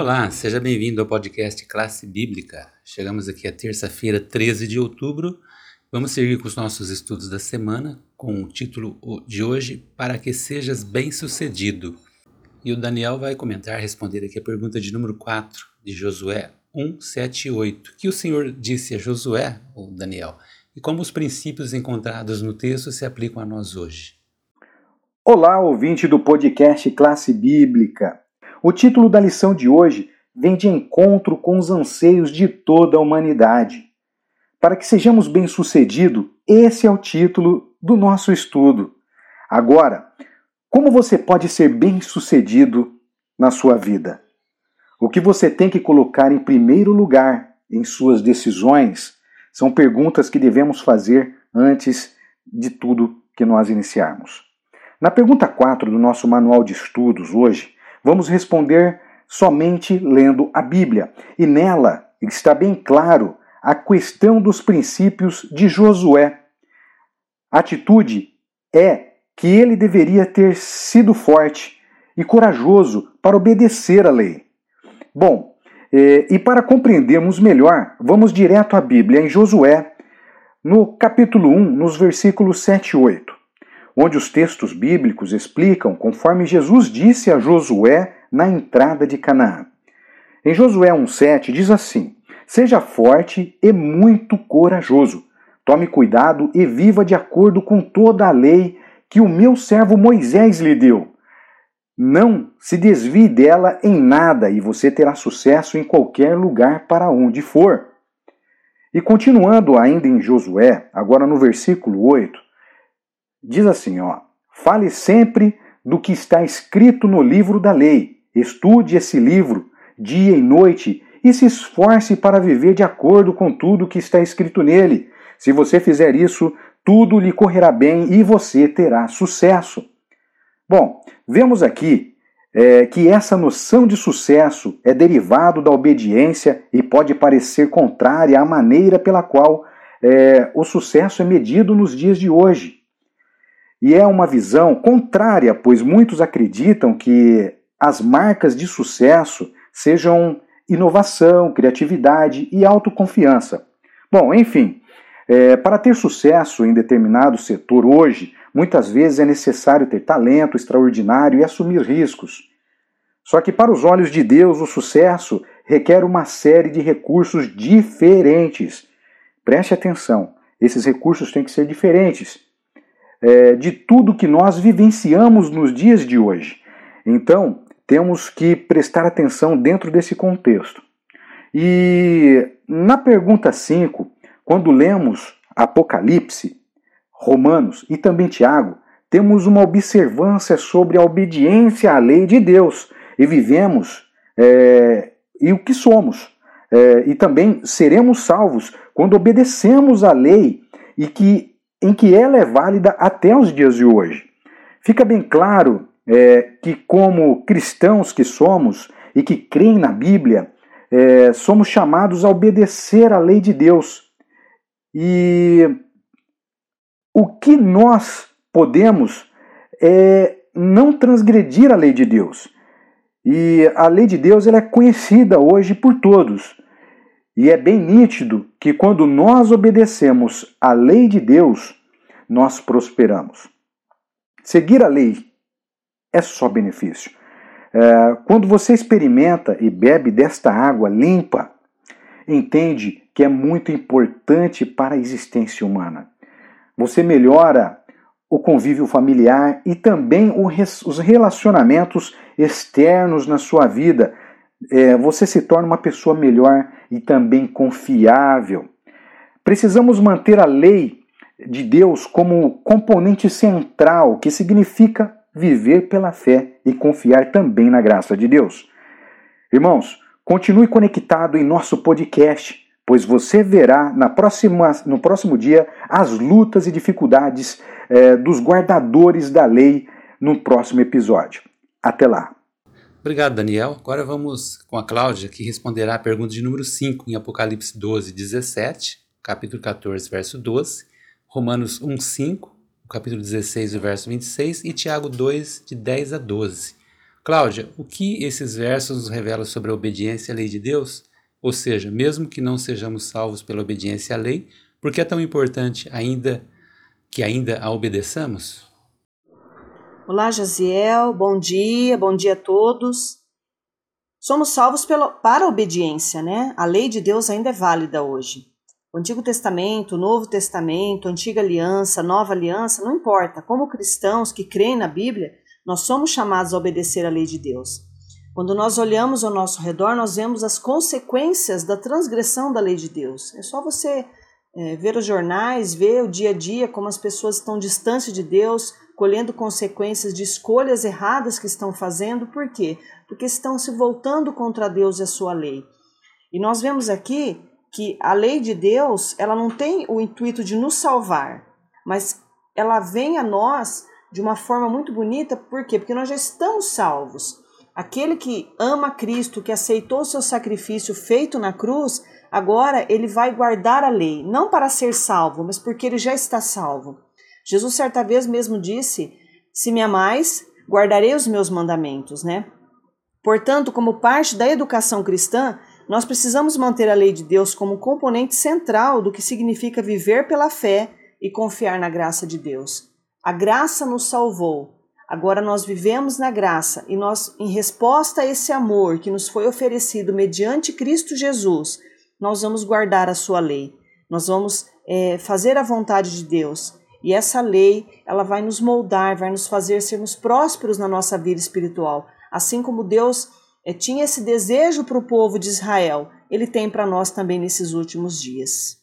Olá, seja bem-vindo ao podcast Classe Bíblica. Chegamos aqui a terça-feira, 13 de outubro. Vamos seguir com os nossos estudos da semana com o título de hoje Para que sejas bem-sucedido. E o Daniel vai comentar, responder aqui a pergunta de número 4 de Josué 1, 7 e 8. Que o Senhor disse a Josué, ou Daniel, e como os princípios encontrados no texto se aplicam a nós hoje. Olá, ouvinte do podcast Classe Bíblica. O título da lição de hoje vem de encontro com os anseios de toda a humanidade. Para que sejamos bem-sucedidos, esse é o título do nosso estudo. Agora, como você pode ser bem-sucedido na sua vida? O que você tem que colocar em primeiro lugar em suas decisões são perguntas que devemos fazer antes de tudo que nós iniciarmos. Na pergunta 4 do nosso manual de estudos hoje, Vamos responder somente lendo a Bíblia, e nela está bem claro a questão dos princípios de Josué. A atitude é que ele deveria ter sido forte e corajoso para obedecer à lei. Bom, eh, e para compreendermos melhor, vamos direto à Bíblia, em Josué, no capítulo 1, nos versículos 7 e 8 onde os textos bíblicos explicam conforme Jesus disse a Josué na entrada de Canaã. Em Josué 1,7 diz assim: Seja forte e muito corajoso. Tome cuidado e viva de acordo com toda a lei que o meu servo Moisés lhe deu. Não se desvie dela em nada e você terá sucesso em qualquer lugar para onde for. E continuando ainda em Josué, agora no versículo 8, Diz assim, ó: Fale sempre do que está escrito no livro da lei. Estude esse livro dia e noite e se esforce para viver de acordo com tudo que está escrito nele. Se você fizer isso, tudo lhe correrá bem e você terá sucesso. Bom, vemos aqui é, que essa noção de sucesso é derivado da obediência e pode parecer contrária à maneira pela qual é, o sucesso é medido nos dias de hoje. E é uma visão contrária, pois muitos acreditam que as marcas de sucesso sejam inovação, criatividade e autoconfiança. Bom, enfim, é, para ter sucesso em determinado setor hoje, muitas vezes é necessário ter talento extraordinário e assumir riscos. Só que para os olhos de Deus, o sucesso requer uma série de recursos diferentes. Preste atenção, esses recursos têm que ser diferentes é, de tudo que nós vivenciamos nos dias de hoje. Então, temos que prestar atenção dentro desse contexto. E na pergunta 5, quando lemos Apocalipse, Romanos e também Tiago, temos uma observância sobre a obediência à lei de Deus e vivemos é, e o que somos. É, e também seremos salvos quando obedecemos à lei e que em que ela é válida até os dias de hoje. Fica bem claro é, que, como cristãos que somos e que creem na Bíblia, é, somos chamados a obedecer à lei de Deus. E o que nós podemos é não transgredir a lei de Deus. E a lei de Deus ela é conhecida hoje por todos. E é bem nítido que quando nós obedecemos à lei de Deus, nós prosperamos. Seguir a lei é só benefício. É, quando você experimenta e bebe desta água limpa, entende que é muito importante para a existência humana. Você melhora o convívio familiar e também os relacionamentos externos na sua vida, é, você se torna uma pessoa melhor e também confiável. Precisamos manter a lei de Deus como componente central, que significa viver pela fé e confiar também na graça de Deus. Irmãos, continue conectado em nosso podcast, pois você verá na próxima, no próximo dia as lutas e dificuldades é, dos guardadores da lei no próximo episódio. Até lá! Obrigado, Daniel. Agora vamos com a Cláudia, que responderá a pergunta de número 5 em Apocalipse 12, 17, capítulo 14, verso 12, Romanos 1, 5, capítulo 16, verso 26 e Tiago 2, de 10 a 12. Cláudia, o que esses versos nos revelam sobre a obediência à lei de Deus? Ou seja, mesmo que não sejamos salvos pela obediência à lei, por que é tão importante ainda que ainda a obedeçamos? Olá, Jaziel, bom dia, bom dia a todos. Somos salvos para a obediência, né? A lei de Deus ainda é válida hoje. O Antigo Testamento, o Novo Testamento, Antiga Aliança, Nova Aliança, não importa. Como cristãos que creem na Bíblia, nós somos chamados a obedecer à lei de Deus. Quando nós olhamos ao nosso redor, nós vemos as consequências da transgressão da lei de Deus. É só você é, ver os jornais, ver o dia a dia, como as pessoas estão distante de Deus, colhendo consequências de escolhas erradas que estão fazendo. Por quê? Porque estão se voltando contra Deus e a sua lei. E nós vemos aqui que a lei de Deus, ela não tem o intuito de nos salvar, mas ela vem a nós de uma forma muito bonita, por quê? Porque nós já estamos salvos. Aquele que ama Cristo, que aceitou o seu sacrifício feito na cruz, agora ele vai guardar a lei, não para ser salvo, mas porque ele já está salvo. Jesus certa vez mesmo disse: Se me amais, guardarei os meus mandamentos, né? Portanto, como parte da educação cristã, nós precisamos manter a lei de Deus como componente central do que significa viver pela fé e confiar na graça de Deus. A graça nos salvou. Agora nós vivemos na graça e nós, em resposta a esse amor que nos foi oferecido mediante Cristo Jesus, nós vamos guardar a sua lei. Nós vamos é, fazer a vontade de Deus. E essa lei, ela vai nos moldar, vai nos fazer sermos prósperos na nossa vida espiritual. Assim como Deus é, tinha esse desejo para o povo de Israel, ele tem para nós também nesses últimos dias.